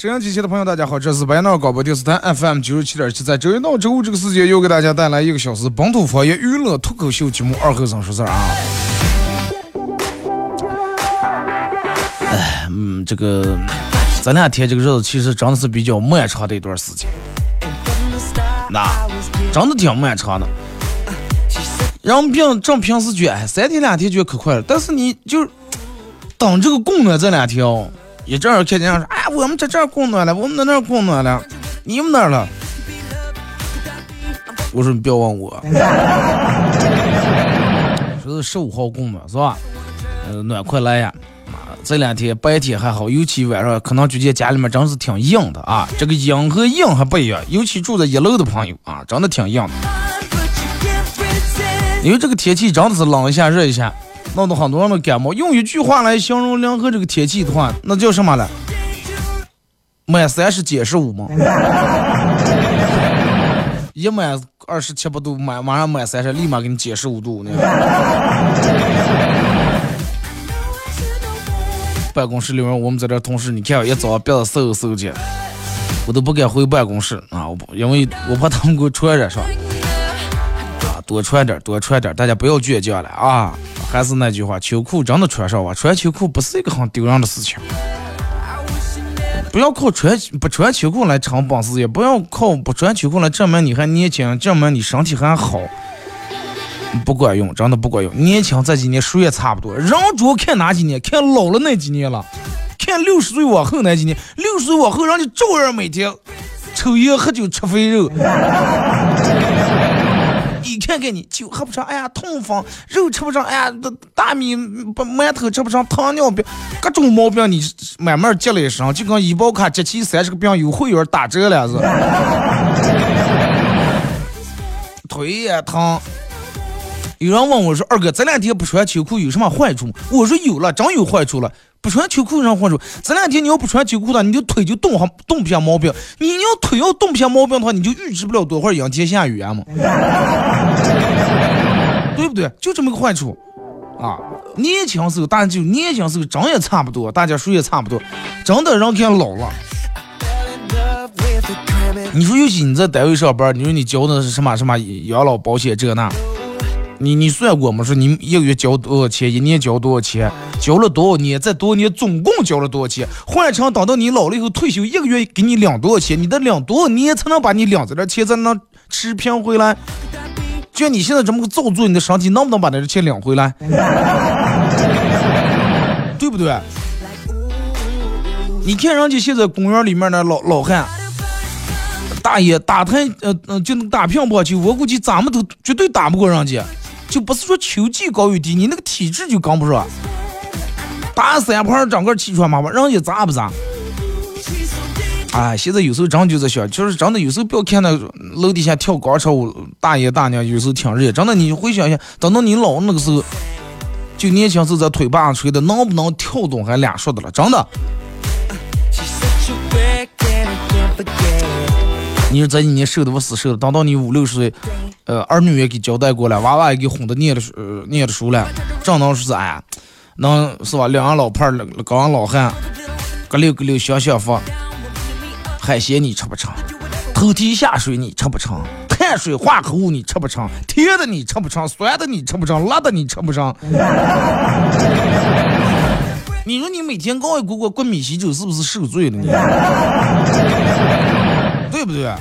沈阳机器的朋友，大家好，这是白闹广播电视台 FM 九十七点七，在周一到周五这个时间，又给大家带来一个小时本土方言娱乐脱口秀节目《二后生说事儿》啊。哎，嗯，这个这两天这个日子其实真的是比较漫长的一段时间，那真的挺漫长的。人平正平时觉得哎，三天两天觉得可快了，但是你就等这个供暖这两天哦。一阵儿看见说，我们在这儿供暖了，我们在那儿供暖了，你们那儿了？我说你不要问我，说是十五号供暖是吧？呃，暖快来呀！这两天白天还好，尤其晚上可能觉得家里面真是挺硬的啊。这个硬和硬还不一样，尤其住在一楼的朋友啊，真的挺硬的。因为这个天气真的是冷一下热一下。弄得很多人都感冒。用一句话来形容两河这个天气的话，那叫什么了？满三十减十五吗？一满二十七八度，满马上满三十，立马给你减十五度呢。办公室里面，我们在这同事，你看一早憋得嗖嗖的，我都不敢回办公室啊，我，因为我怕他们给我传染上。啊，多穿点，多穿点，大家不要倔强了啊！还是那句话，秋裤真的穿上吧，穿秋裤不是一个很丢人的事情。不要靠穿不穿秋裤来撑本事，也不要靠不穿秋裤来证明你还年轻，证明你身体还好。不管用，真的不管用。年轻这几年谁也差不多，人主要看哪几年，看老了那几年了，看六十岁往后那几年。六十岁往后，让你照样每天抽烟喝酒吃肥肉。你看看你，酒喝不上，哎呀痛风；肉吃不上，哎呀大米不馒头吃不上，糖尿病，各种毛病你慢慢积累上，就跟医保卡集齐三十个病有会员打折了是。腿也疼。有人问我说：“二哥，这两天不穿秋裤有什么坏处？”我说：“有了，真有坏处了。不穿秋裤有什么坏处？这两天你要不穿秋裤的，你的腿就冻上冻不下毛病。你要腿要冻不下毛病的话，你就预知不了多会儿阴天下雨啊嘛，对不对？就这么个坏处啊！年轻时候大家就年轻时候长也差不多，大家说也差不多，真的人看老了。你说尤其你在单位上班，你说你交的是什么什么养老保险这那？你你算过吗？说你一个月交多少钱，一年交多少钱，交了多少年，在多少年总共交了多少钱？换成等到你老了以后退休，一个月给你领多少钱？你得领多少年才能把你领这点钱才能持平回来？就你现在这么个造作，你的身体能不能把那钱领回来？对不对？你看人家现在公园里面的老老汉。大爷打台，呃嗯，就打乒乓球，我估计咱们都绝对打不过人家，就不是说球技高与低，你那个体质就跟不上。打三盘整个气喘麻麻，人家咋不咋？哎，现在有时候真就在想，就是真的有时候不要看那楼底下跳广场舞大爷大娘，有时候挺热，真的你回想一下，等到你老那个时候，就年轻时候在腿巴上吹的，能不能跳动还两说的了，真的。你说这几年瘦的不死瘦的，等到你五六十岁，呃，儿女也给交代过了，娃娃也给哄的念了书，念了书了，正当说是哎，能是吧？两个老伴儿，两个老汉，个溜个溜享享福。海鲜你吃不成，头蹄下水你吃不成，碳水化合物你吃不成，甜的你吃不成，酸的你吃不成，辣的你吃不成。你说你每天高一锅锅灌米稀粥，是不是受罪了你对？不对？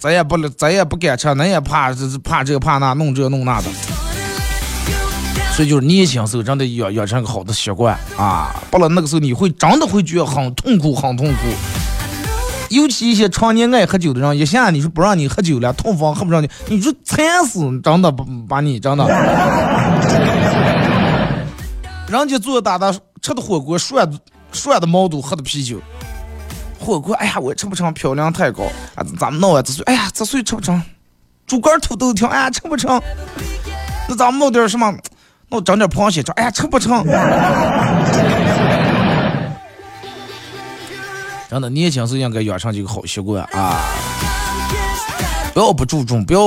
咱也不咱也不敢吃，恁也怕这怕这怕那，弄这弄那的。所以就是年轻时候真的养养成个好的习惯啊，不然那个时候你会真的会觉得很痛苦，很痛苦。尤其一些常年爱喝酒的人，一下你说不让你喝酒了，痛风喝不上去，你说惨死，真的把你真的。人家坐大大吃的火锅，涮涮的毛肚，喝的啤酒。火锅，哎呀，我吃不成，漂亮太高啊！咱们弄啊，这岁，哎呀，这岁吃不成。猪肝土豆条，哎呀，吃不成。那咱们弄点什么？弄整点螃蟹吃，哎呀，吃不成。真的，年轻时应该养成这个好习惯啊！不要不注重，不要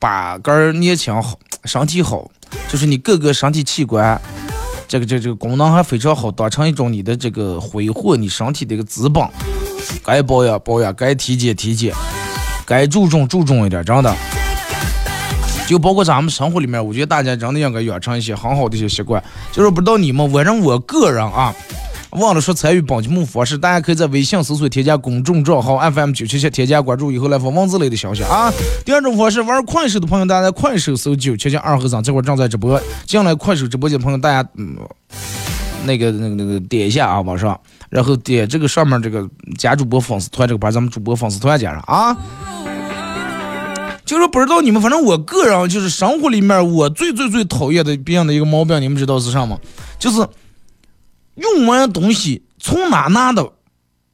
把肝儿年轻好，身体好，就是你各个身体器官，这个这这个功能还非常好，当成一种你的这个挥霍你身体的一个资本。该保养保养，该体检体检，该注重注重一点，真的。就包括咱们生活里面，我觉得大家真的应该养成一些很好的一些习惯。就是不知道你们，反正我个人啊，忘了说参与本节目方式，大家可以在微信搜索添加公众账号 FM 九七七，添加关注以后来发文字类的消息啊。第二种方式，玩快手的朋友，大家在快手搜九七七二和尚，这会儿正在直播。进来快手直播间的朋友，大家嗯，那个那个那个点一下啊，往上。然后点这个上面这个加主播粉丝团这个把咱们主播粉丝团加上啊。就是不知道你们，反正我个人就是生活里面我最最最讨厌的别人的一个毛病，你们知道是啥吗？就是用完东西从哪拿的，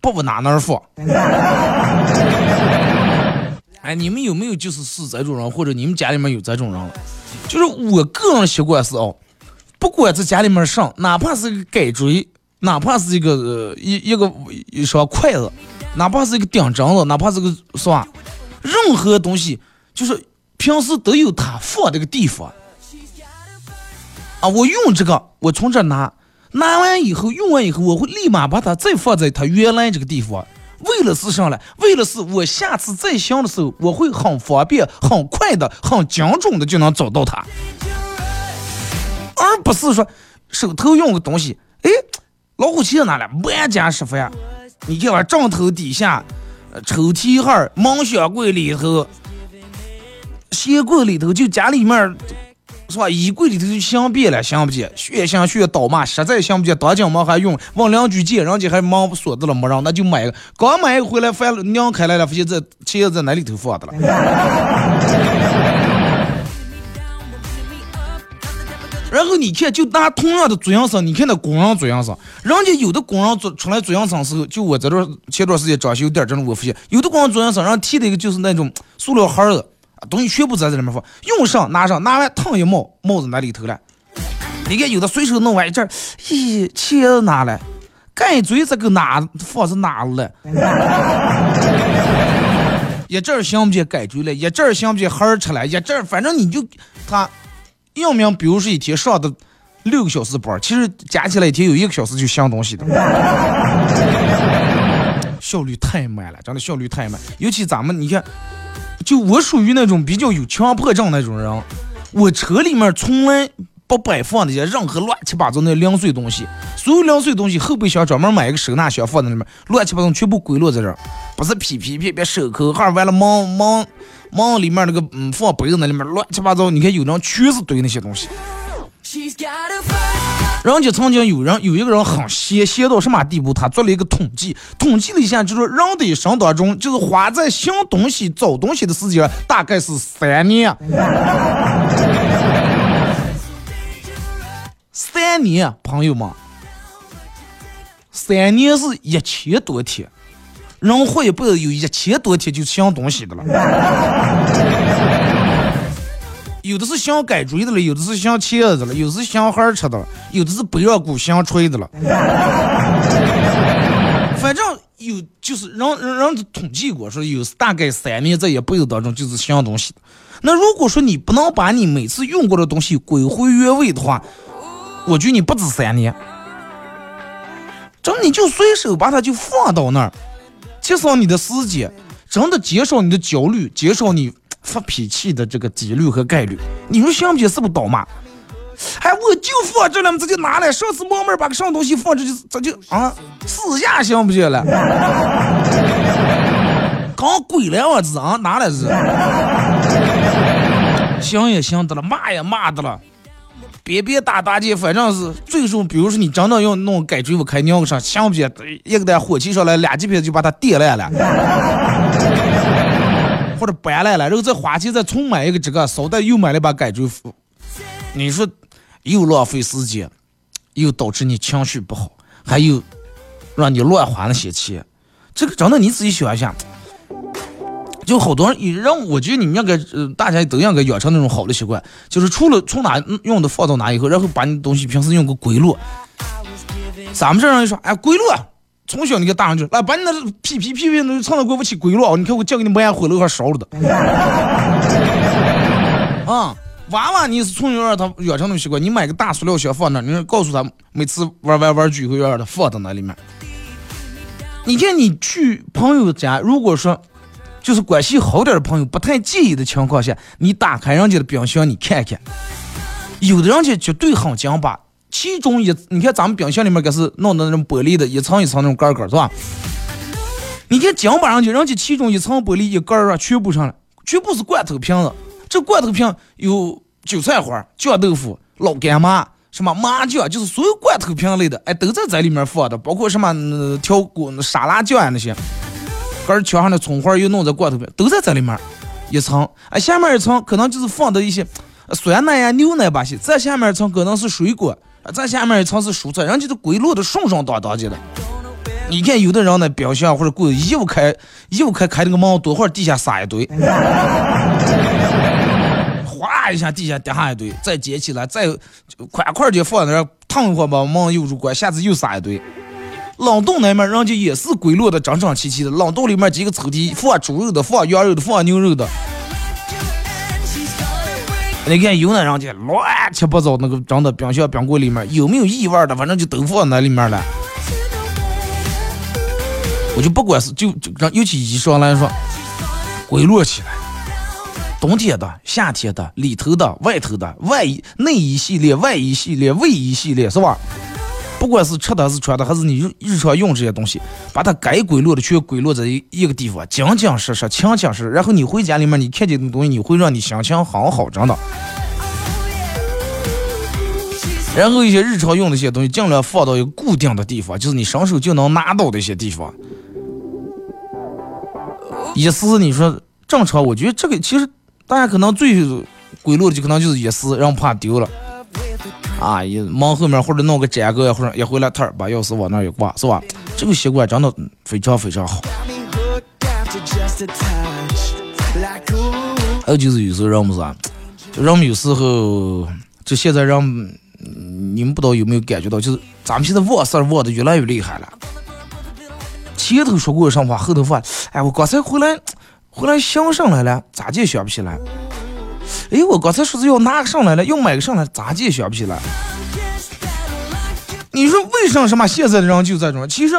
不往哪哪放。哎，你们有没有就是是这种人，或者你们家里面有这种人？就是我个人习惯是哦，不管在家里面上，哪怕是个改锥。哪怕是一个一一个一双筷子，哪怕是一个顶针子，哪怕是个是吧？任何东西就是平时都有它放这个地方啊。我用这个，我从这拿，拿完以后用完以后，我会立马把它再放在它原来这个地方。为了是啥嘞？为了是我下次再想的时候，我会很方便、很快的、很精准的就能找到它，而不是说手头用个东西，哎。老虎钳哪了？万家十饭。你看我枕头底下、抽屉盒、门箱柜里头、鞋柜里头，就家里面是吧？衣柜里头就想遍了，想不见，血想血倒嘛，实在想不见，当今嘛还用，问两句借，人家还忙锁着了没让，那就买个。刚买回来，翻拧开来了，发现这钱在哪里头放的了。然后你看，就拿同样的做样生，你看那工人做样生，人家有的工人做出来做样生时候，就我在这前段时间装修店，真的我发现，有的工人做样生，然后提的一个就是那种塑料盒子，东西全部在这里面放，用上拿上，拿完烫一帽，帽子那里头了。你看有的随手弄完一阵，咦，钱拿来，盖嘴这个拿放是哪了？一阵想不起盖嘴了，一阵想不起盒吃了，一阵反正你就他。明明比如说一天上的六个小时班，其实加起来一天有一个小时就想东西的，效率太慢了，真的效率太慢。尤其咱们，你看，就我属于那种比较有强迫症那种人，我车里面从来不摆放那些任何乱七八糟那零碎东西，所有零碎东西后备箱专门买一个收纳箱放在里面，乱七八糟全部归落在这儿，不是皮皮片片手口号，完了忙忙。忙里面那个嗯放杯子那里面乱七八糟，你看有人全是堆那些东西。人家曾经有人有一个人很邪，邪到什么地步，他做了一个统计，统计了一下，就说人的一生当中，就是花在想东西、找东西的时间大概是三年。三年，朋友们，三年是一千多天。人活一辈子有一千多天就想东西的了，有的是想改锥的了，有的是想茄子了，有的是想孩儿吃的了，有的是背上鼓想吹的了。反正有就是人人人统计过说有大概三年在一辈子当中就是想东西的。那如果说你不能把你每次用过的东西归回原位的话，我觉得你不止三年，这你就随手把它就放到那儿。减少你的时间，真的减少你的焦虑，减少你发脾气的这个几率和概率。你说想不想是不是倒骂？哎，我就放这了，这就拿来。上次冒昧把个什么东西放这就这就啊，私下行不行了？刚鬼两个字啊，拿来是？行也行得了，骂也骂得了，别别打打击，反正是最终，比如说你真的要弄改追不开尿个上，想不起一个在火气上来，俩鸡皮就把它点烂了，或者掰烂了，然后再花钱再重买一个这个，捎带又买了把改锥斧，你说又浪费时间，又导致你情绪不好，还有让你乱花那些钱，这个真的你自己想一下。就好多人也让我觉得你们应该呃，大家都应该养成那种好的习惯，就是除了从哪用的放到哪以后，然后把你东西平时用个归落。咱们这人一说，哎，归落，从小你给打上去，来把你那屁屁屁屁那藏到柜不起归落，你看我叫给你买回来还烧了的。啊，娃娃你是从小让他养成那种习惯，你买个大塑料箱放那，你告诉他每次玩玩玩具以后要让他放到那里面。你看你去朋友家，如果说。就是关系好点的朋友不太介意的情况下，你打开人家的冰箱，你看看，有的人家绝对很讲吧其中一，你看咱们冰箱里面可是弄的那种玻璃的，一层一层那种盖盖是吧？你看讲吧人家，人家其中一层玻璃一盖啊，全部上了，全部是罐头瓶子。这罐头瓶有韭菜花、酱豆腐、老干妈、什么麻酱，就是所有罐头瓶类的，哎，都在这里面放的，包括什么调锅、沙拉酱啊那些。根墙上的葱花又弄在罐头里，都在这里面一层。哎，下面一层可能就是放的一些酸奶呀、牛奶吧些。再下面一层可能是水果，再下面一层是蔬菜，人家都归落的顺顺当当的。你看有的人呢，冰箱或者柜子一不开，一不开开那个门，多会儿地下撒一堆，哗一下地下掉下一堆，再捡起来，再快快就放在那儿烫一会儿把门又入关，下次又撒一堆。冷冻那面人家也是归落的整整齐齐的，冷冻里面几个抽屉放猪肉的，放羊肉的，放牛肉的。你看有那人家乱七八糟那个整的冰箱冰柜里面有没有异味的，反正就都放那里面了。我就不管是就就让尤其衣裳来说，归落起来，冬天的、夏天的、里头的、外头的、外衣内衣系列、外衣系列、卫衣系列，是吧？不管是吃的还是穿的，还是你日常用这些东西，把它该归落的全归落在一个地方，紧紧实实、清清实。然后你回家里面，你看见的东西，你会让你心情很好，真的。然后一些日常用的一些东西，尽量放到一个固定的地方，就是你伸手就能拿到的一些地方。也是，你说正常，我觉得这个其实大家可能最归落的就可能就是一丝，然后怕丢了。啊，一忙后面或者弄个粘个，或者一回来摊儿把钥匙往那儿一挂，是吧？这个习惯真的非常非常好。还有就是有时候人们是，就人们有时候，就现在人，你们不知道有没有感觉到，就是咱们现在忘事儿忘的越来越厉害了。前头说过什么话，后头话，哎，我刚才回来，回来想上来了，咋就想不起来？哎，我刚才说是要拿个上来了，要买个上来，咋也想不起来。你说为什么什么现在的人就这种？其实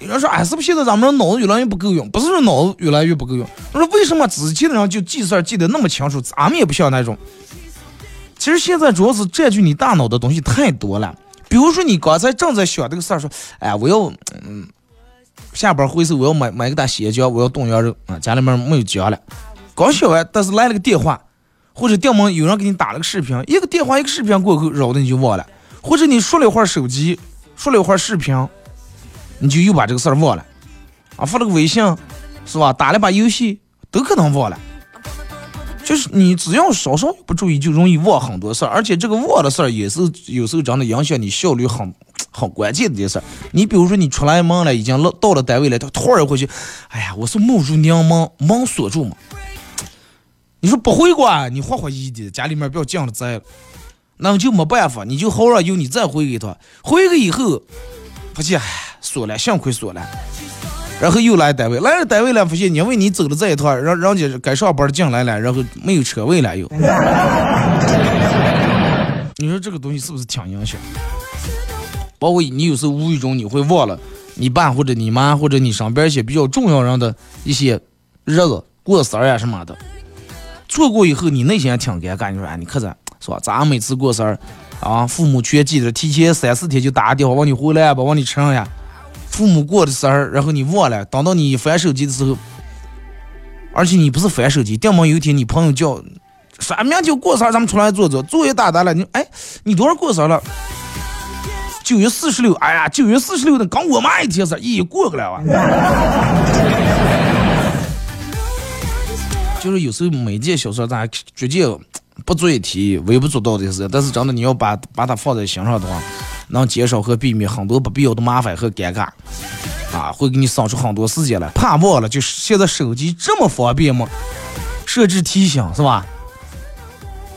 有人说，哎，是不是现在咱们脑子越来越不够用？不是说脑子越来越不够用，我说为什么之前的人就记事儿记得那么清楚，咱们也不像那种。其实现在主要是占据你大脑的东西太多了。比如说你刚才正在想这个事儿，说，哎，我要，嗯，下班回去我要买买个大鲜姜，我要冻羊肉啊，家里面没有姜了。刚想完，但是来了个电话。或者电门有人给你打了个视频，一个电话一个视频过后，扰的你就忘了；或者你说了一会儿手机，说了一会儿视频，你就又把这个事儿忘了。啊，发了个微信，是吧？打了把游戏，都可能忘了。就是你只要稍稍不注意，就容易忘很多事儿，而且这个忘的事儿也是有时候真的影响你效率很很关键的一件事儿。你比如说你出来门了，已经到到了单位了，他突然回去，哎呀，我是没住娘门，门锁住嘛。你说不会管，你活活一的，家里面不要进了灾了，那就没办法，你就好让有你再回给他，回去以后，发现锁了，幸亏锁了，然后又来单位，来了单位了，发现因为你走了这一趟，让人家该上班进来了，然后没有车位了又。你说这个东西是不是挺影响？包括你有时候无意中你会忘了你爸或者你妈或者你身边一些比较重要人的一些日子过生日啊什么的。错过以后，你内心还挺尴尬。你说，你看着是吧？咱每次过生日，啊，父母全记得，提前三四天就打个电话问你回来不？问你吃啥呀？父母过的生日，然后你忘了，等到你翻手机的时候，而且你不是翻手机，定么有一天你朋友叫，说明天过生日咱们出来坐坐，作业打单了，你哎，你多少过生日了？九月四十六，哎呀，九月四十六的刚我妈一天生，咦，过个来哇。就是有时候每件小事咱绝对不做一提，微不足道的事，但是真的你要把把它放在心上的话，能减少和避免很多不必要的麻烦和尴尬，啊，会给你省出很多时间来。怕忘了，就是现在手机这么方便吗？设置提醒是吧？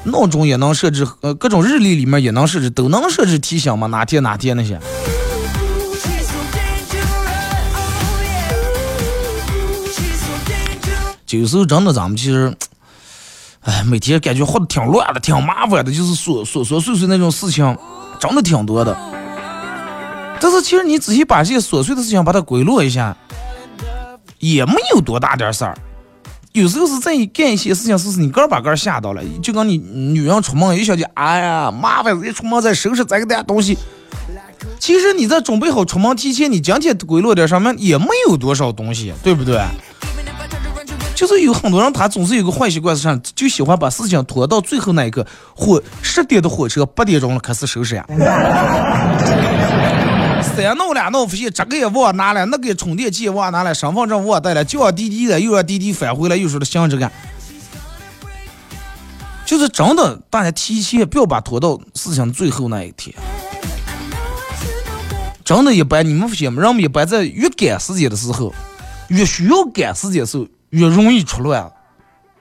闹钟也能设置，呃，各种日历里面也能设置，都能设置提醒吗？哪天哪天那些？有时候真的，咱们其实，哎，每天感觉活得挺乱的，挺麻烦的，就是琐琐琐碎碎那种事情，真的挺多的。但是其实你仔细把这些琐碎的事情把它归落一下，也没有多大点事儿。有时候是在干一些事情，是是你个儿把个儿吓到了，就跟你女人出门一想就哎呀麻烦，一出门再收拾这个点东西。其实你在准备好出门提前，你今天归落点上面也没有多少东西，对不对？就是有很多人，他总是有个坏习惯，是啥？就喜欢把事情拖到最后那一刻。火十点的火车，八点钟了开始收拾呀。三弄两弄，发现这个也忘拿了，那个充电器忘拿了，身份证忘带了，叫滴滴的，又让滴滴返回来，又说的想这个。就是真的，大家提前不要把拖到事情最后那一天。真的，一般你们发现吗？人们一般在越赶时间的时候，越需要赶时间的时候。越容易出乱，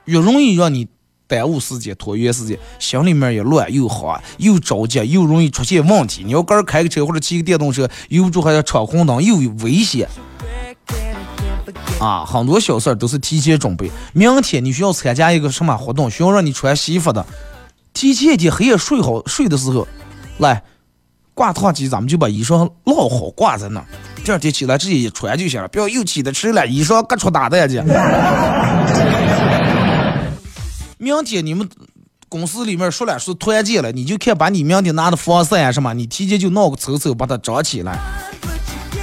越容易让你耽误时间、拖延时间，心里面也乱又慌又着急，又容易出现问题。你要个开个车或者骑个电动车，有住还要闯红灯，又有危险。啊，很多小事都是提前准备。明天你需要参加一个什么活动，需要让你穿西服的，提前一天黑夜睡好睡的时候，来挂烫机，咱们就把衣裳烙好挂在那儿。第二天起来直接一穿就行了，不要又起的迟了，衣裳各出打的去。明天你们公司里面说了是团建了，你就看把你明天拿的防晒啊什么，你提前就弄个抽抽把它装起来，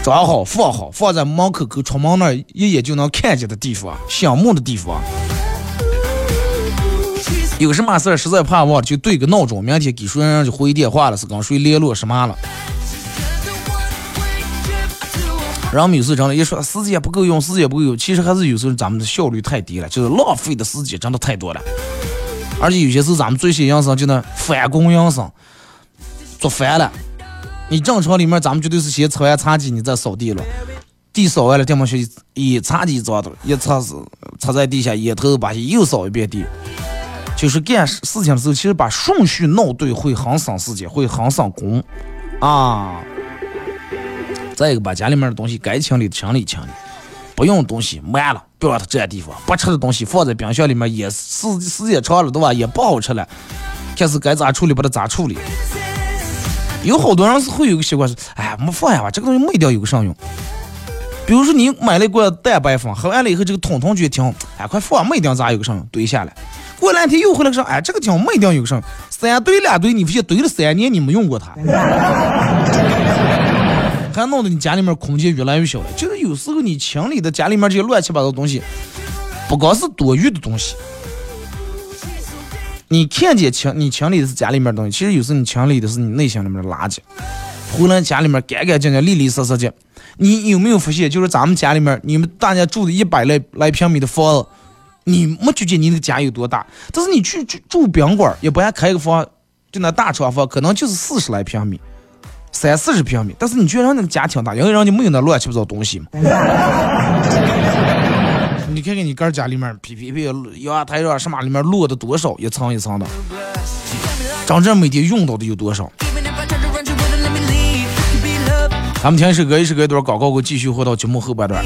装好放好，放在门口口出门那一眼就能看见的地方，醒目的地方。有什么事儿实在怕忘了，就对个闹钟，明天给谁人就回电话了，是跟谁联络什么了。人们有时真的，一说时间不够用，时间不够用，其实还是有时候咱们的效率太低了，就是浪费的时间真的太多了。而且有些时候咱们做些养生就那反工养生，做烦了。你正常里面咱们绝对是先擦完茶几，你再扫地了，地扫完了，地方去一茶几脏的，一擦是擦在地下，一头把又扫一遍地。就是干事情的时候，其实把顺序弄对会很省时间，会很省工啊。再一个，把家里面的东西该清理清理清理，不用东西满了，不要让它占地方。不吃的东西放在冰箱里面，也时时间长了对吧？也不好吃了。看是该咋处理，把它咋处理。有好多人是会有个习惯是，哎，没放下吧，这个东西没掉有个啥用？比如说你买了一罐蛋白粉，喝完了以后这个桶桶觉得挺，哎，快放，没掉咋有个啥用？堆下来，过两天又回来说，哎，这个挺没掉有个啥？三堆两堆，你发现堆了三年，你没用过它。还弄得你家里面空间越来越小了。就是有时候你清理的家里面这些乱七八糟东西，不光是多余的东西。你看见清你清理的是家里面东西，其实有时候你清理的是你内心里面的垃圾。回来家里面干干净净、利利索索的。你有没有发现，就是咱们家里面，你们大家住的一百来来平米的房子，你没觉得你那个家有多大？但是你去住住宾馆，也不爱开个房，就那大床房，可能就是四十来平米。三四十平米，但是你觉得那个家挺大，因为人家没有那乱七八糟东西嘛。你看看你哥家里面，皮皮皮阳台上什么里面落的多少，一层一层的，真正每天用到的有多少？咱们听一首歌，一首歌一段广告，我继续回到节目后半段。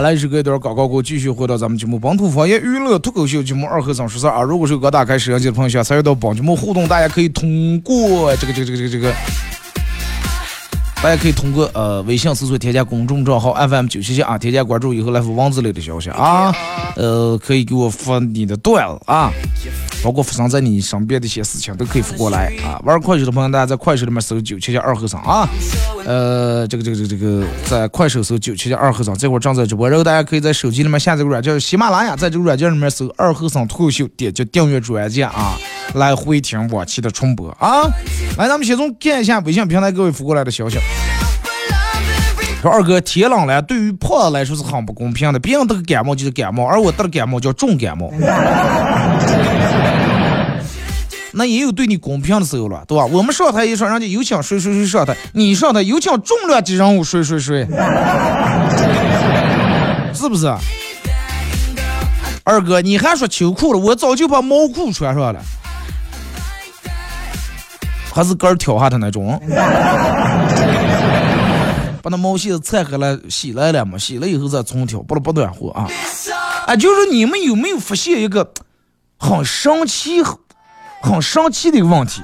来了一首歌一段广告过后，继续回到咱们节目《本土方言娱乐脱口秀》节目二和尚说事儿啊。如果是刚打开摄像机的朋友，想参与到本节目互动，大家可以通过这个这个这个这个，大家可以通过呃微信搜索添加公众账号 FM 九七七啊，添加关注以后来发文字类的消息啊，呃，可以给我发你的段子啊，包括发生在你身边的一些事情都可以发过来啊。玩快手的朋友，大家在快手里面搜九七七二和尚啊。呃，这个这个这个这个，在快手搜九七七二和尚，这会儿正在直播，然后大家可以在手机里面下载个软件喜马拉雅，在这个软件里面搜二和尚脱口秀，点击订阅专辑啊，来回听往期的重播啊。来，咱们先从看一下微信平台各位发过来的消息。说二哥，天冷了，对于胖子来说是很不公平的，别人得感冒就是感冒，而我得了感冒叫重感冒。那也有对你公平的时候了，对吧？我们上台一说，人家有请谁谁谁上台，你上台有请重量级人物谁谁谁，是不是？二哥，你还说秋裤了，我早就把毛裤穿上了，还是个儿挑下的那种，把那毛线拆开了洗来了嘛，洗了以后再重挑，不能不暖和啊。哎，就是你们有没有发现一个很神奇？很神奇的一个问题，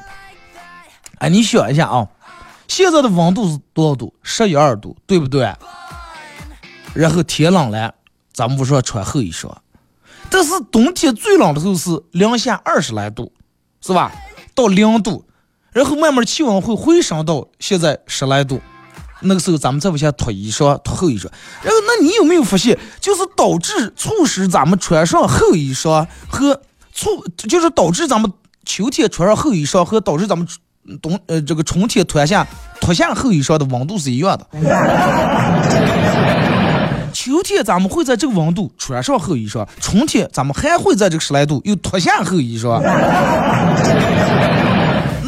哎，你想一下啊，现在的温度是多少度？十一二度，对不对？然后天冷了，咱们不说穿厚衣裳，但是冬天最冷的时候是零下二十来度，是吧？到零度，然后慢慢气温会回升到现在十来度，那个时候咱们再往下脱衣裳、脱厚衣裳。然后，那你有没有发现，就是导致促使咱们穿上厚衣裳和促，就是导致咱们。秋天穿上厚衣裳和导致咱们冬呃这个春天脱下脱下厚衣裳的温度是一样的。秋天咱们会在这个温度穿上厚衣裳，春天咱们还会在这个十来度又脱下厚衣裳。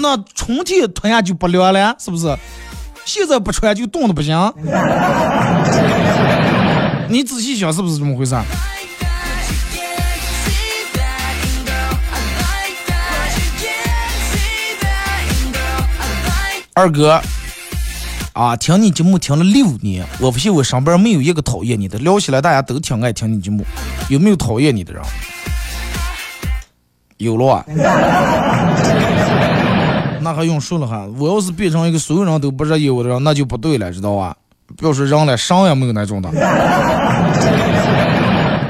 那春天脱下就不凉了，是不是？现在不穿就冻的不行。你仔细想，是不是这么回事？二哥，啊，听你节目听了六年，我发现我身边没有一个讨厌你的，聊起来大家都挺爱听你节目，有没有讨厌你的人？有了，那还用说了哈？我要是变成一个所有人都不热议我的人，那就不对了，知道吧？不要说人了，伤也没有那种的。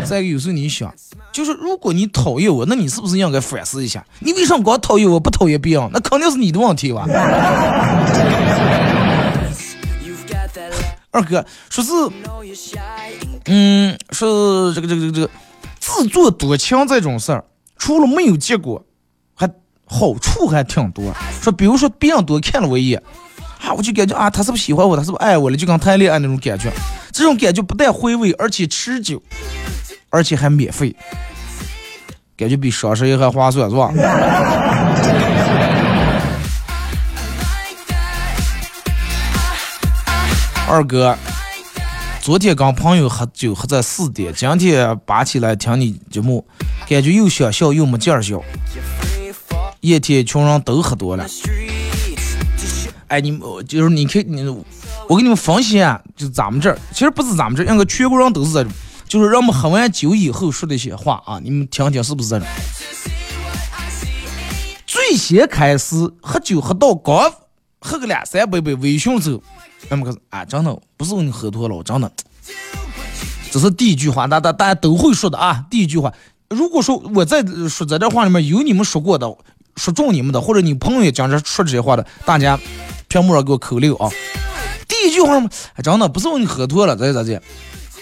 再一个，有时候你想，就是如果你讨厌我，那你是不是应该反思一下？你为啥光讨厌我不讨厌别人？那肯定是你的问题吧？二哥说是，嗯，是这个这个这个自作多情这种事儿，除了没有结果，好处还挺多。说比如说别人多看了我一眼，啊，我就感觉啊，他是不是喜欢我？他是不是爱我了？就跟谈恋爱那种感觉，这种感觉不但回味，而且持久。而且还免费，感觉比双十一还划算，是吧？二哥，昨天跟朋友喝酒喝在四点，今天拔起来听你节目，感觉又想笑又没劲儿笑。一天穷人都喝多了，哎，你们就是你看你，我给你们分析啊，就咱们这儿，其实不是咱们这儿，应该全国人都是这种，就是让我们喝完酒以后说的一些话啊，你们听听是不是这种？最先开始喝酒喝到刚喝个两三杯杯微醺之后，那么可是啊，真的不是你喝多了，真的，这是第一句话，大大大家都会说的啊。第一句话，如果说我在说在这话里面有你们说过的，说中你们的，或者你朋友也讲这说这些话的，大家屏幕上给我扣六啊。第一句话嘛，真的不是问你喝多了，咋咋咋。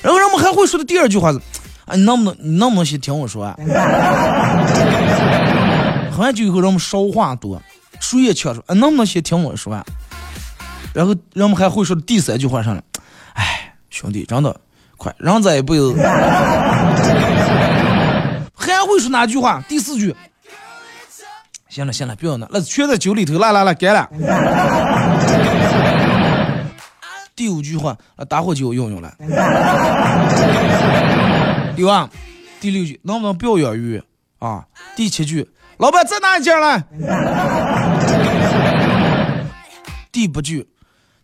然后人们还会说的第二句话是，哎，你能不能你能不能先听我说啊？喝完酒以后，人们说话多，谁也抢说，啊，能不能先听我说啊？然后人们还会说的第三句话上来，哎，兄弟，真的，快，人这一辈子，还会说哪句话？第四句，行了行了，不要那，那全在酒里头，来来来，干了。第五句话，啊，打火机我用用了。有啊，第六句，能不能不要养鱼啊？第七句，老板再拿一件来。第八句，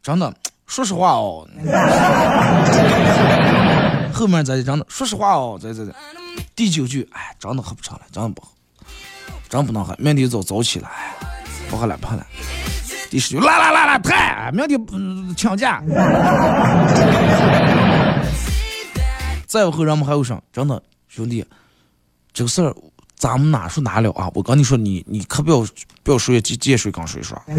真的，说实话哦，后面再真的，说实话哦，再再再，第九句，哎，真的喝不成了，真的不喝，真不能喝，明天早早起来，不喝了，不喝了。第十句，来来来来，太，明天嗯请假。再往后，人们还有说，真的兄弟，这个事儿咱们哪说哪了啊？我跟你说，你你可不要不要说借借谁跟谁说。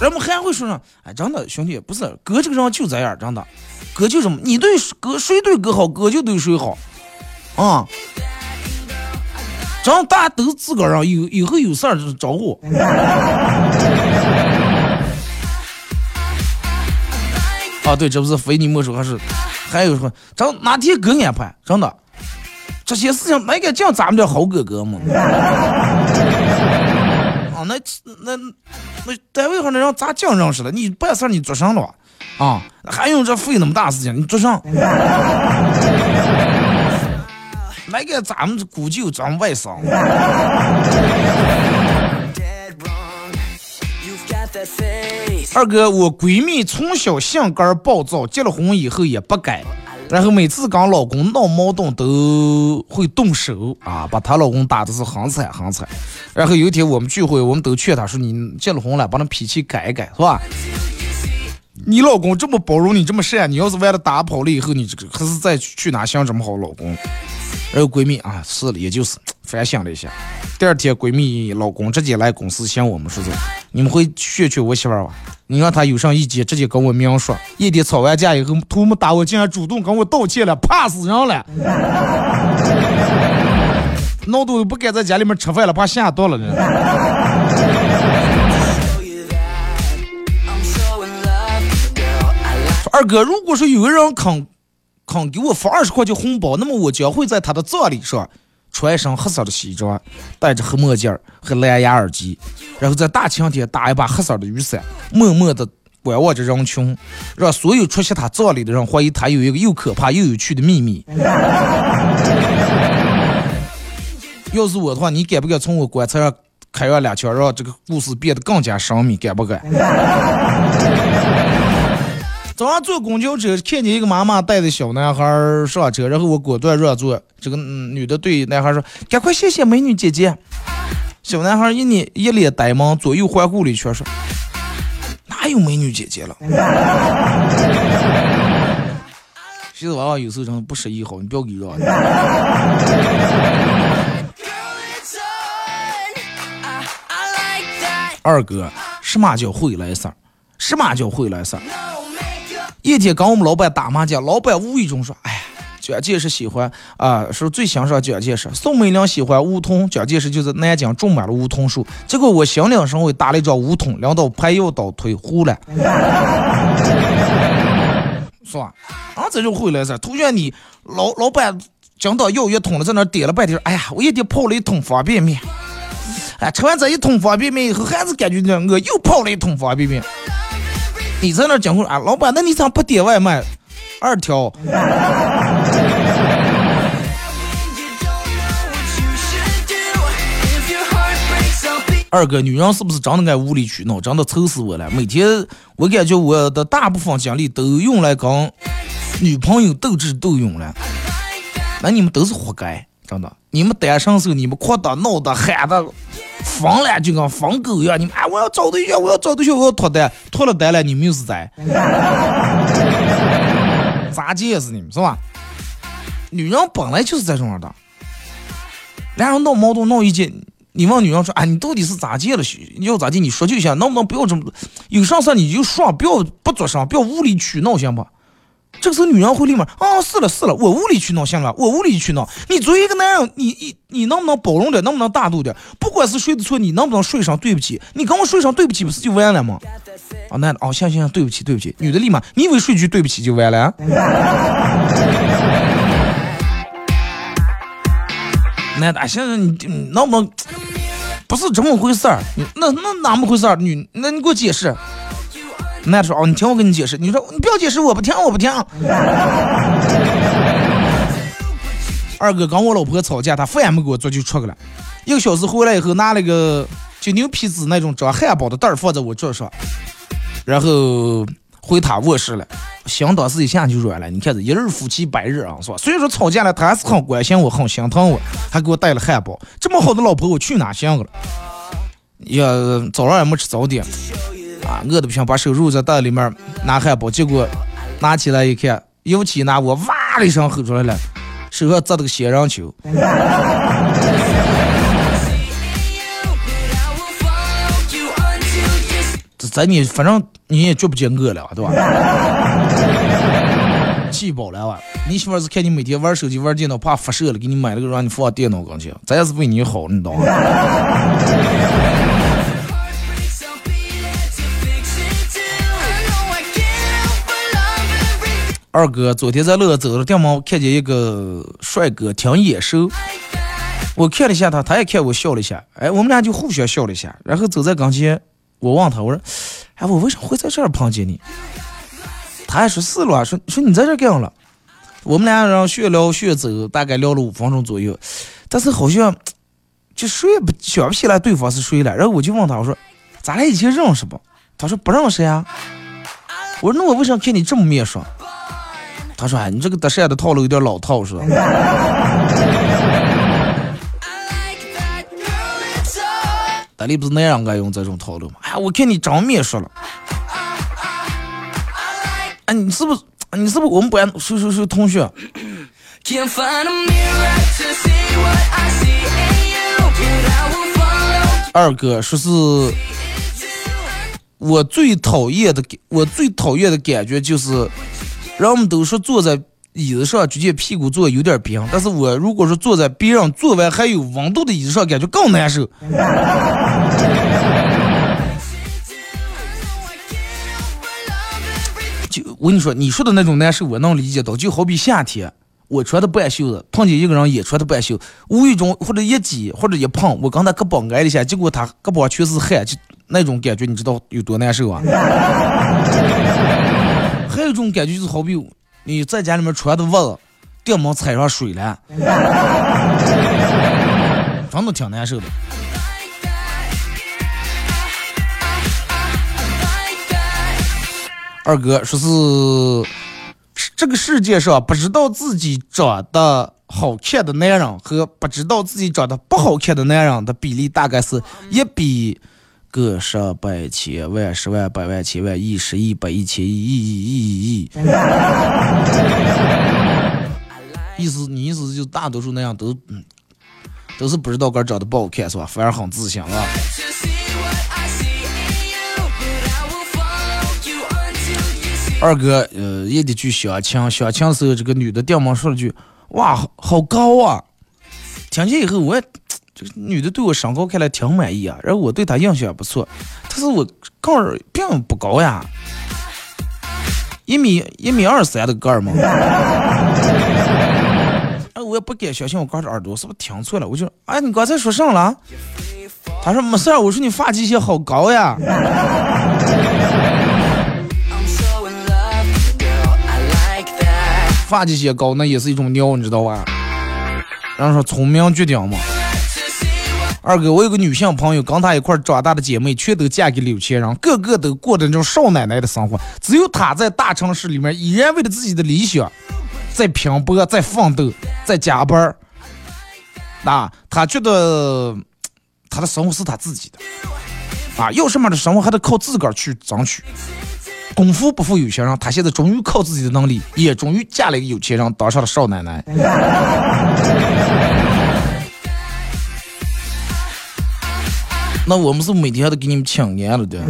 人们还会说呢，哎，真的兄弟，不是哥这个人就这样，真的，哥就什么，你对哥谁对哥好，哥就对谁好，啊。真大家都自个儿啊，有以后有事儿就找我。啊，对，这不是非你莫属，还是还有说，真哪天哥安排，真的，这些事情没敢讲咱们这好哥哥嘛。啊，那那那单位上的人咋讲认识了？你办事你做上了啊？还用这费那么大事情？你做上？那个咱们估计有咱们外甥。二哥，我闺蜜从小性格暴躁，结了婚以后也不改，然后每次跟老公闹矛盾都会动手啊，把她老公打的是很惨很惨。然后有一天我们聚会，我们都劝她说：“你结了婚了，把那脾气改一改，是吧？你老公这么包容你，这么善，你要是为了打跑了以后，你这个还是再去哪相这么好老公？”然后闺蜜啊，是了，也就是 反省了一下。第二天，闺蜜老公直接来公司向我们说：“你们会劝劝我媳妇儿吧？你让她有啥意见，直接跟我明说。夜里吵完架以后，图没打我，竟然主动跟我道歉了，怕死人了！闹都不敢在家里面吃饭了，怕吓到了人。”二哥，如果说有个人肯。肯给我发二十块钱红包，那么我将会在他的葬礼上穿一身黑色的西装，戴着黑墨镜和蓝牙耳机，然后在大晴天打一把黑色的雨伞，默默的观望着人群，让所有出席他葬礼的人怀疑他有一个又可怕又有趣的秘密。要是我的话，你敢不敢从我棺材上开上两枪，让这个故事变得更加神秘？敢不敢？早上坐公交车，看见一个妈妈带着小男孩上车，然后我果断让座。这个女的对男孩说：“赶快谢谢美女姐姐。”小男孩一脸一脸呆萌，左右环顾了一圈，说：“哪有美女姐姐了？” 其实娃娃有时候真的不识意好，你不要给让。二哥，什么叫会来事儿？什么叫会来事儿？一天跟我们老板打麻将，老板无意中说：“哎呀，蒋介石喜欢啊，说最欣赏蒋介石。宋美龄喜欢梧桐，蒋介石就在南京种满了梧桐树。结果我心领神会打了一张梧桐，两刀拍又倒推糊了，是吧？啊，这就回来噻。同学你老老板讲到要一桶了，在那点了半天，哎呀，我一天泡了一桶方便面。哎，吃完这一桶方便面以后，还是感觉呢我又泡了一桶方便面。”你在那讲话啊，老板，那你咋不点外卖？二条。二哥，女人是不是真的爱无理取闹？真的愁死我了！每天我感觉我的大部分精力都用来跟女朋友斗智斗勇了。那你们都是活该，真的！你们单身时候，你们哭的、闹的、喊的，疯了就跟疯狗一样。你们哎，我要找对象，我要找对象，我要脱单，脱了单了，你们又是咋？咋解释你们是吧？女人本来就是这种的，两人闹矛盾闹意见，你问女人说：“哎，你到底是咋解了？要咋地？你说就行，能不能不要这么有啥事你就说，不要不作声，不要无理取闹，行不？”这个时候女人会立马啊，是了是了，我无理取闹行了，我无理取闹。你作为一个男人，你你你能不能包容点，能不能大度点？不管是谁的错，你能不能说一声对不起？你跟我说一声对不起，不是就完了吗？啊，男的哦，行行行，对不起对不起。女的立马，你以为说句对不起就完了？男的，现在你能不能不是这么回事儿？那那哪么回事儿？女，那你给我解释。男的说：“哦，你听我跟你解释。你说你不要解释，我不听，我不听。”二哥跟我老婆吵架，他饭也没给我做就出去了。一个小时回来以后，拿了个就牛皮纸那种装汉堡的袋儿放在我桌上，然后回他卧室了。心当时一下就软了。你看这一日夫妻百日啊，是吧？虽然说吵架了，他还是很关心我，很心疼我，还给我带了汉堡。这么好的老婆，我去哪寻个了？呀，早上也没吃早点。啊，饿的不行，把手揉在袋里面拿汉堡，结果拿起来一看，尤其拿我哇的一声吼出来了，手上扎了个仙人球。这在你反正你也绝不见饿了，对吧？气饱了哇！你媳妇是看你每天玩手机玩电脑怕辐射了，给你买了个让你放电脑跟前，咱也是为你好，你懂吗？二哥昨天在路上走了，电门看见一个帅哥挺眼熟，我看了一下他，他也看我笑了一下，哎，我们俩就互相笑了一下，然后走在跟前，我问他，我说，哎，我为什么会在这儿碰见你？他还说是了，说说你在这干了？我们俩人学聊学走，大概聊了五分钟左右，但是好像就谁也不想不起来对方是谁了。然后我就问他，我说，咱俩以前认识不？他说不认识呀。我说那我为啥看你这么面熟？他说：“哎，你这个搭讪的套路有点老套，是吧？” 但你不是那样爱用这种套路吗？哎，我看你长面熟了。哎，你是不是？你是不是我们班谁谁谁同学？二哥说是，我最讨厌的，我最讨厌的感觉就是。人们都说坐在椅子上，直接屁股坐有点冰。但是我如果说坐在别人坐完还有温度的椅子上，感觉更难受。就我跟你说，你说的那种难受，我能理解到。就好比夏天，我穿的半袖子，碰见一个人也穿的半袖，无意中或者一挤或者一碰，我跟他胳膊挨了一下，结果他胳膊全是汗，就那种感觉，你知道有多难受啊？还有一种感觉就是好比你在家里面穿的袜子，电毛踩上水了，真的挺难受的。二哥说是这个世界上不知道自己长得好看的男人和不知道自己长得不好看的男人的比例大概是一比。个十百千万十万百万千万亿十亿百亿千亿亿亿亿亿，意思你意思就大多数那样都嗯都是不知道个长得不好看是吧？反而很自信啊。二哥呃也得去相亲，相亲时候这个女的掉毛说了句哇好高啊，听见以后我也。这个女的对我身高看来挺满意啊，然后我对她印象也不错，但是我个儿并不高呀，一米一米二三的个儿嘛。哎，我也不敢相信我刚才耳朵是不是听错了？我就哎，你刚才说啥了？他说没事儿，我说你发际线好高呀。发际线高那也是一种尿，你知道吧？然后说聪明绝顶嘛。二哥，我有个女性朋友，跟她一块长大的姐妹，全都嫁给有钱人，个个都过着那种少奶奶的生活，只有她在大城市里面，依然为了自己的理想，在拼搏，在奋斗，在加班。那她觉得她的生活是她自己的，啊，要什么的生活还得靠自个儿去。争取。功夫不负有心人，她现在终于靠自己的能力，也终于嫁了一个有钱人，当上了少奶奶。那我们是每天都给你们请年了的。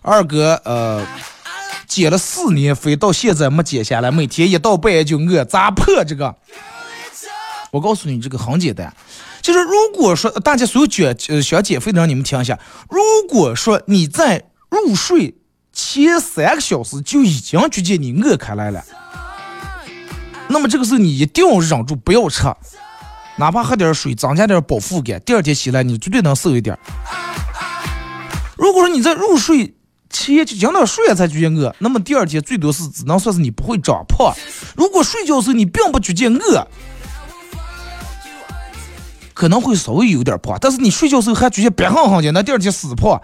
二哥，呃，减了四年肥，到现在没减下来，每天一到半夜就饿，咋破这个？我告诉你，这个很简单，就是如果说大家所有减呃想减肥的人，你们听一下，如果说你在入睡前三个小时就已经觉得你饿开来了，那么这个时候你一定要忍住不要吃。哪怕喝点水，增加点饱腹感，第二天起来你绝对能瘦一点。如果说你在入睡前就讲到睡才觉得饿，那么第二天最多是只能算是你不会长胖。如果睡觉时候你并不觉得饿，可能会稍微有点胖，但是你睡觉时候还觉得别哼哼的，那第二天死胖。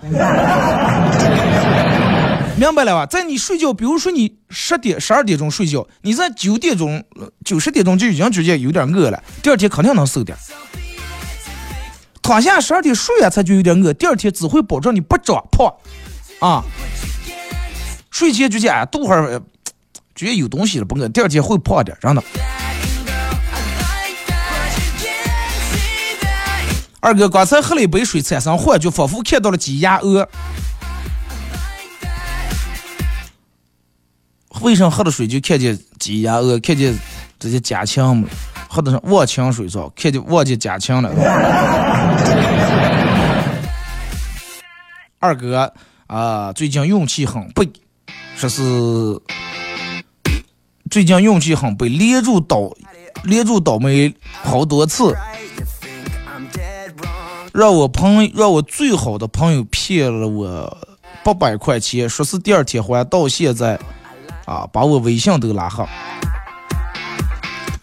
明白了吧？在你睡觉，比如说你十点、十二点钟睡觉，你在九点钟、九十点钟就已经觉得有点饿了，第二天肯定能瘦点。躺下十二点睡啊，才就有点饿，第二天只会保证你不长胖啊。睡前觉得啊，肚儿觉得有东西了不饿，第二天会胖点，真的。二哥刚才喝了一杯水，产生幻觉，仿佛看到了鸡鸭鹅。为什么喝了水就看见鸡鸭鹅，看见这些家禽了？喝的是忘情水澡，看见忘记家禽了。二哥啊，最近运气很背，说是最近运气很背，连住倒连住倒霉好多次，让我朋让我最好的朋友骗了我八百块钱，说是第二天还，到现在。啊，把我微信都拉黑。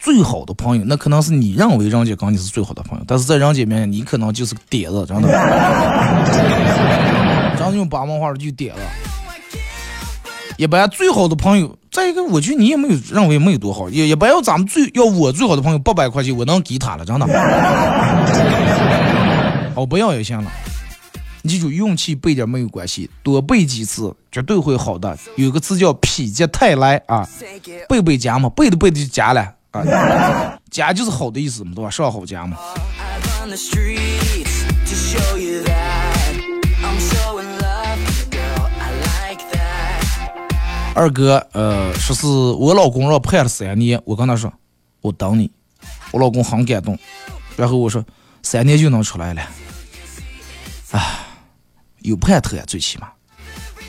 最好的朋友，那可能是你认为人家跟你是最好的朋友，但是在人家面前，你可能就是个点子，真的。真用八毛话就点了。一般最好的朋友，再一个，我觉得你也没有认为没有多好，也也不要咱们最要我最好的朋友八百块钱，我能给他了，真的。哦，不要也行了。记住，运气背点没有关系，多背几次绝对会好的。有个词叫“否极泰来”啊，背背佳嘛，背着背的就佳了啊，佳就是好的意思嘛，对吧？上好佳嘛。二哥，呃，说是我老公让判了三年，我跟他说，我等你。我老公很感动，然后我说，三年就能出来了，唉。有盼头呀，最起码，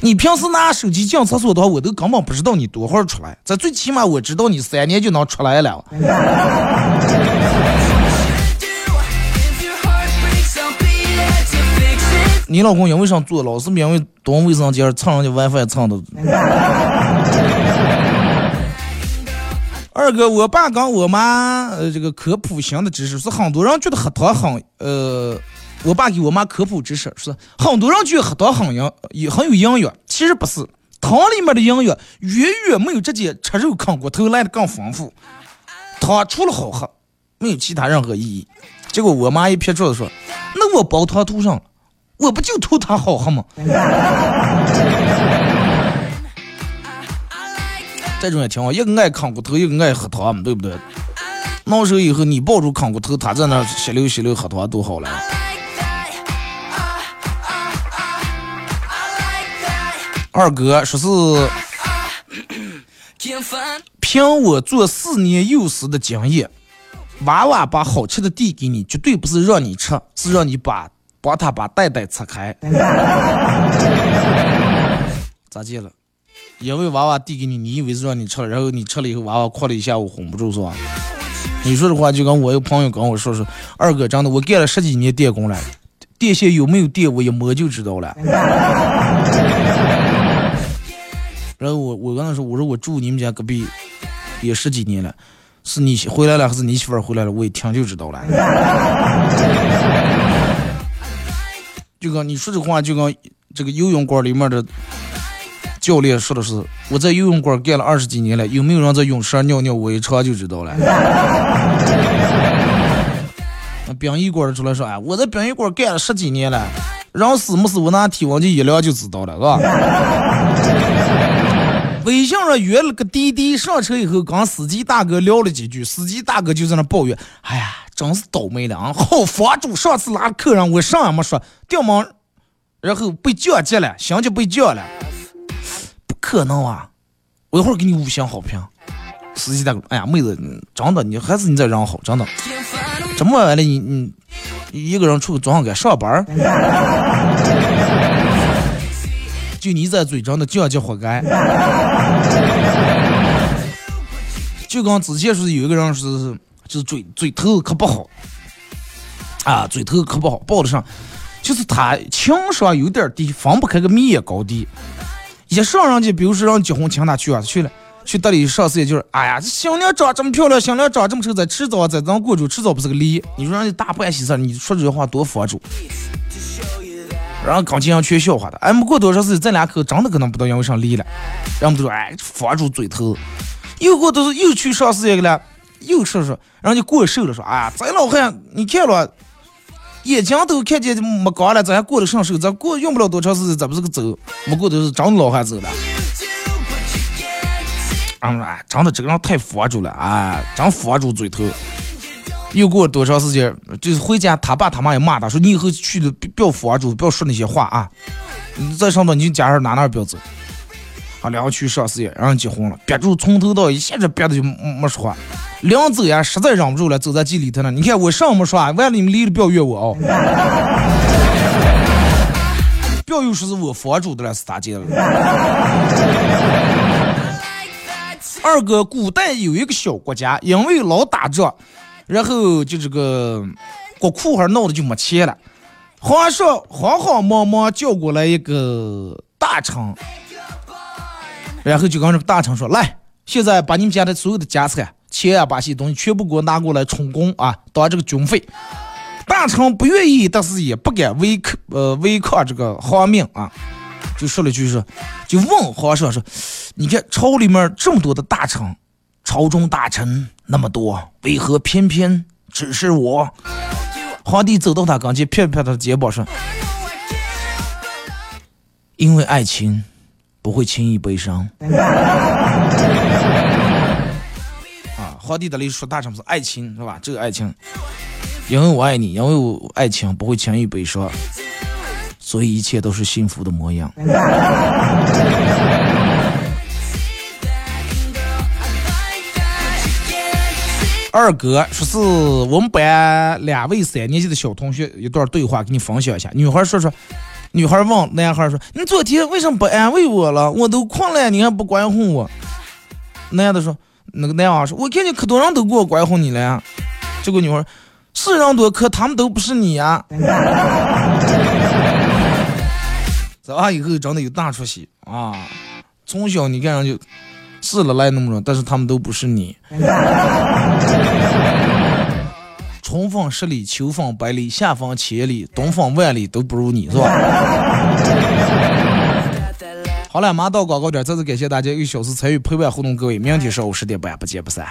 你平时拿手机进厕所的话，我都根本不知道你多会儿出来。这最起码我知道你三年就能出来了。你老公因为啥做？老是因为蹲卫生间蹭人家 WiFi 蹭的。二哥，我爸跟我妈呃这个科普型的知识是很多人觉得喝汤很呃。我爸给我妈科普知识，说很多人觉得喝汤很营也很有营养，其实不是，汤里面的营养远远没有直接吃肉啃骨头来的更丰富。汤除了好喝，没有其他任何意义。结果我妈一撇桌子说：“那我煲汤图上了，我不就图它好喝吗？” 这种也挺好，一个爱啃骨头，一个爱喝汤，对不对？闹时候以后你抱住啃骨头，他在那吸溜吸溜喝汤多好了。二哥说是，凭我做四年幼师的经验，娃娃把好吃的递给你，绝对不是让你吃，是让你把帮他把袋袋拆开。咋接了？因为娃娃递给你，你以为是让你吃了，然后你吃了以后，娃娃哭了一下午，哄不住是吧？你说的话就跟我有朋友跟我说说，二哥真的，我干了十几年电工了，电线有没有电，我一摸就知道了。住你们家隔壁也十几年了，是你回来了还是你媳妇回来了，我一听就知道了。就跟你说这话，就跟这个游泳馆里面的教练说的是，我在游泳馆干了二十几年了，有没有人在泳池上尿尿，我一查就知道了。那殡仪馆的出来说，哎，我在殡仪馆干了十几年了，人死没死，我拿体温计一量就知道了，是吧？微信上约了个滴滴，上车以后跟司机大哥聊了几句，司机大哥就在那抱怨：“哎呀，真是倒霉了啊！好房主上次拉客人，我上也没说，掉门，然后被降级了，星级被降了，不可能啊！我一会儿给你五星好评。”司机大哥，哎呀，妹子，真的，你还是你这人好，真的。这么晚了，你你一个人出去早上该上班 就你这嘴真的降级活该。就跟之前说有一个人是就是嘴嘴头可不好啊，嘴头可不好，报的上就是他情商有点低，分不开个蜜月高低。一上人家，比如说让结婚请他去啊，去了。去大理上司也就是，哎呀，这新娘长这么漂亮，新娘长这么丑，在迟早在咱过住，迟早不是个理。你说人家大办喜事，你说这句话多佛主。然后刚进上全笑话的，哎，没过多少时间，咱俩可真的可能不知道因为啥离了。然后都说，哎，佛主嘴头。又过都是又去上司一个了，又说说，然后就过瘦了，说，哎呀，咱老汉，你看了，眼睛都看见没光了，咱还过得上手，咱过用不了多长时间，咱不是个走，没过都是真老汉走了。然后说，哎，真的这个人太佛主了啊，真佛主嘴头。又过多长时间，就是回家，他爸他妈也骂他，说你以后去的不要佛主，不要说那些话啊。你再上到你家人哪哪不要走。好，两去上事业，然后结婚了，憋住从头到一下子憋的就没说话。临走呀，实在忍不住了，走在街里头呢。你看我上没说，完了你们离了不要怨我哦。不要又说是我佛主的了，是咋接的？二哥，古代有一个小国家，因为老打仗，然后就这个国库还闹得就没钱了。皇上慌慌忙忙叫过来一个大臣，然后就跟这个大臣说：“来，现在把你们家的所有的家产、钱啊，把些东西全部给我拿过来充公啊，当这个军费。”大臣不愿意，但是也不敢违抗，呃，违抗这个皇命啊。就说了句说，就问皇上说：“你看朝里面这么多的大臣，朝中大臣那么多，为何偏偏只是我？”皇帝走到他跟前，拍拍他的肩膀说：“因为爱情不会轻易悲伤。”啊，皇帝的里说大臣是爱情是吧？这个爱情，因为我爱你，因为我爱情不会轻易悲伤。所以一切都是幸福的模样。二哥说是我们班两位三年级的小同学一段对话，给你分享一下。女孩说说，女孩问男孩说：“你昨天为什么不安慰我了？我都困了，你还不关心我？”男的说：“那个男娃说，我看见可多人都给我关心你了呀。”这个女孩是人多，可他们都不是你呀。长大以后真的有大出息啊！从小你看上就，是了来那么多，但是他们都不是你。春风十里，秋风百里，夏风千里，冬风万里都不如你，是吧？好了，马上到广告点，再次感谢大家一个小时参与陪伴互动，各位，明天上午十点半不见不散。